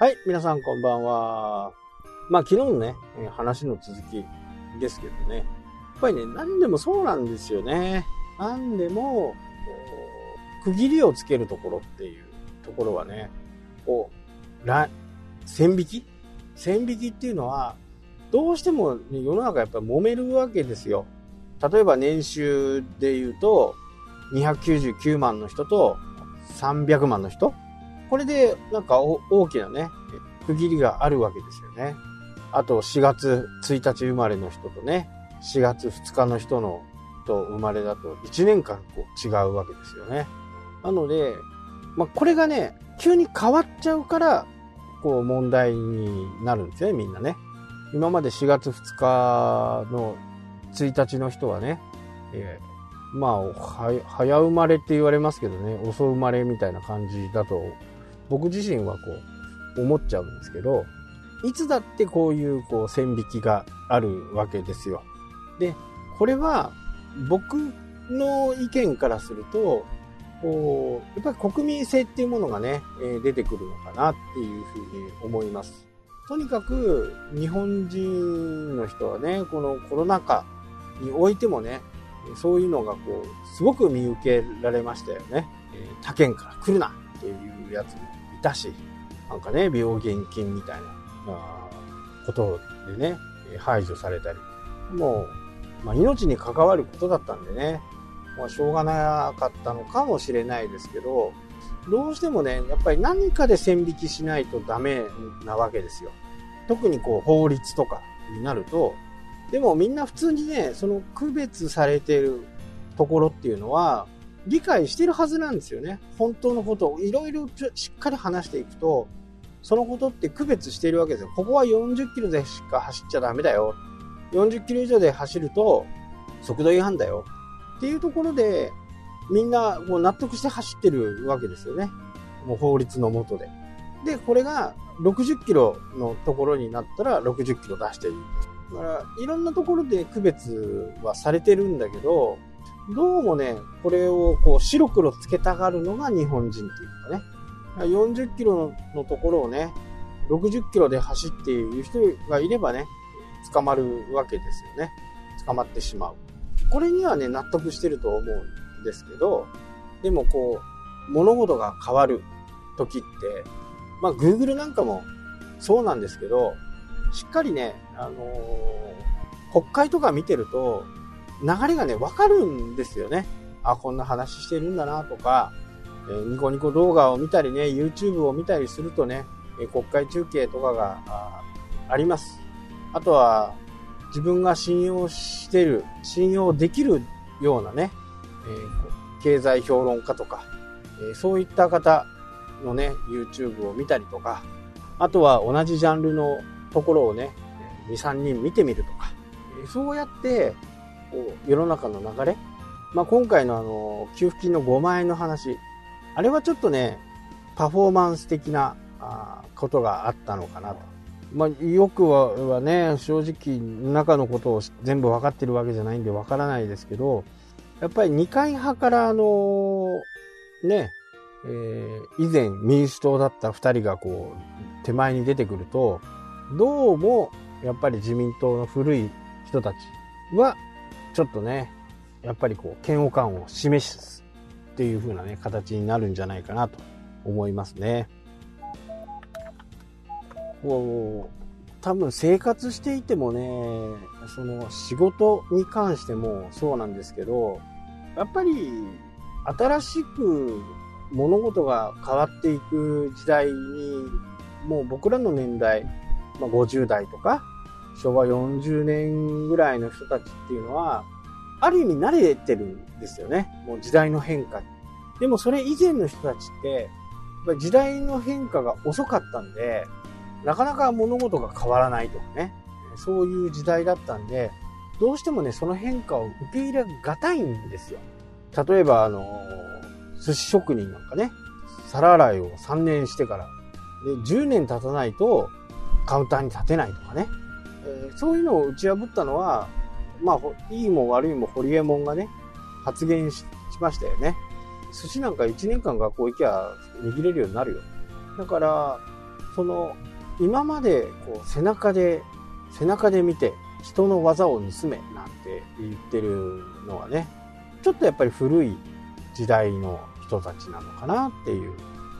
はい、皆さんこんばんは。まあ昨日のね、話の続きですけどね。やっぱりね、何でもそうなんですよね。何でも、区切りをつけるところっていうところはね、こう、線引き？線引きっていうのは、どうしても、ね、世の中やっぱり揉めるわけですよ。例えば年収で言うと、299万の人と300万の人これでなんか大きなね、区切りがあるわけですよね。あと4月1日生まれの人とね、4月2日の人のと生まれだと1年間こう違うわけですよね。なので、まあ、これがね、急に変わっちゃうから、こう問題になるんですよね、みんなね。今まで4月2日の1日の人はね、えー、まあ、早生まれって言われますけどね、遅生まれみたいな感じだと僕自身はこう思っちゃうんですけど、いつだってこういうこう線引きがあるわけですよ。で、これは僕の意見からすると、こう、やっぱり国民性っていうものがね、え出てくるのかなっていうふうに思います。とにかく日本人の人はね、このコロナ禍においてもね、そういうのがこう、すごく見受けられましたよね。他県から来るなっていうやつもいたし、なんかね、病原菌みたいな、ことでね、排除されたり、もう、まあ、命に関わることだったんでね、まあ、しょうがなかったのかもしれないですけど、どうしてもね、やっぱり何かで線引きしないとダメなわけですよ。特にこう法律とかになると、でもみんな普通にね、その区別されてるところっていうのは、理解してるはずなんですよね。本当のことをいろいろしっかり話していくと、そのことって区別しているわけですよ。ここは40キロでしか走っちゃダメだよ。40キロ以上で走ると速度違反だよ。っていうところで、みんなもう納得して走ってるわけですよね。もう法律のもとで。で、これが60キロのところになったら60キロ出していい。だから、いろんなところで区別はされてるんだけど、どうもね、これをこう白黒つけたがるのが日本人っていうかね。40キロのところをね、60キロで走っている人がいればね、捕まるわけですよね。捕まってしまう。これにはね、納得してると思うんですけど、でもこう、物事が変わる時って、まあ Google なんかもそうなんですけど、しっかりね、あのー、国会とか見てると、流れがね、わかるんですよね。あ、こんな話してるんだなとか、えー、ニコニコ動画を見たりね、YouTube を見たりするとね、え、国会中継とかがああります。あとは、自分が信用してる、信用できるようなね、えー、経済評論家とか、えそういった方のね、YouTube を見たりとか、あとは同じジャンルのところをね、2、3人見てみるとか、そうやって、世の中の流れ、まあ、今回のあの給付金の5万円の話。あれはちょっとねパフォーマンス的なあことがあったのかなと、まあ、よくははね正直中のことを全部分かってるわけじゃないんで分からないですけどやっぱり二階派からあのねえー、以前民主党だった2人がこう手前に出てくるとどうもやっぱり自民党の古い人たちはちょっとね、やっぱりこう、嫌悪感を示すっていう風なね、形になるんじゃないかなと思いますね。こう、多分生活していてもね、その仕事に関してもそうなんですけど、やっぱり新しく物事が変わっていく時代に、もう僕らの年代、まあ、50代とか、昭和40年ぐらいの人たちっていうのは、ある意味慣れてるんですよね。もう時代の変化。でもそれ以前の人たちって、やっぱ時代の変化が遅かったんで、なかなか物事が変わらないとかね。そういう時代だったんで、どうしてもね、その変化を受け入れがたいんですよ。例えば、あの、寿司職人なんかね、皿洗いを3年してから、で、10年経たないとカウンターに立てないとかね。え、そういうのを打ち破ったのは、まあ、いいも悪いも堀江門がね、発言しましたよね。寿司なんか1年間学校行きゃ握れるようになるよ。だから、その、今までこう背中で、背中で見て人の技を盗めなんて言ってるのはね、ちょっとやっぱり古い時代の人たちなのかなっていう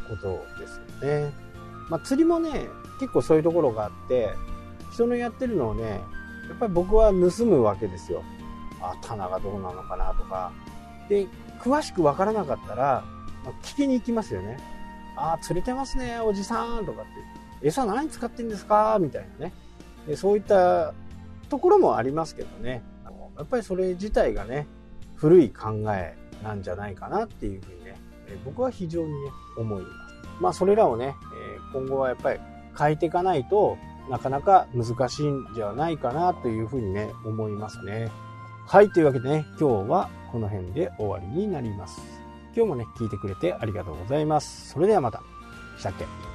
ことですよね。まあ、釣りもね、結構そういうところがあって、人のやってるのをね、やっぱり僕は盗むわけですよ。あ、棚がどうなのかなとか。で、詳しくわからなかったら、ま、聞きに行きますよね。ああ、釣れてますね、おじさんとかって。餌何使ってんですか？みたいなね。でそういったところもありますけどね。あのやっぱりそれ自体がね、古い考えなんじゃないかなっていうふうにね、僕は非常にね、思います。まあそれらをね、今後はやっぱり変えていかないとなかなか難しいんじゃないかなというふうにね、思いますね。はい、というわけでね、今日はこの辺で終わりになります。今日もね、聞いてくれてありがとうございます。それではまた。したっけ？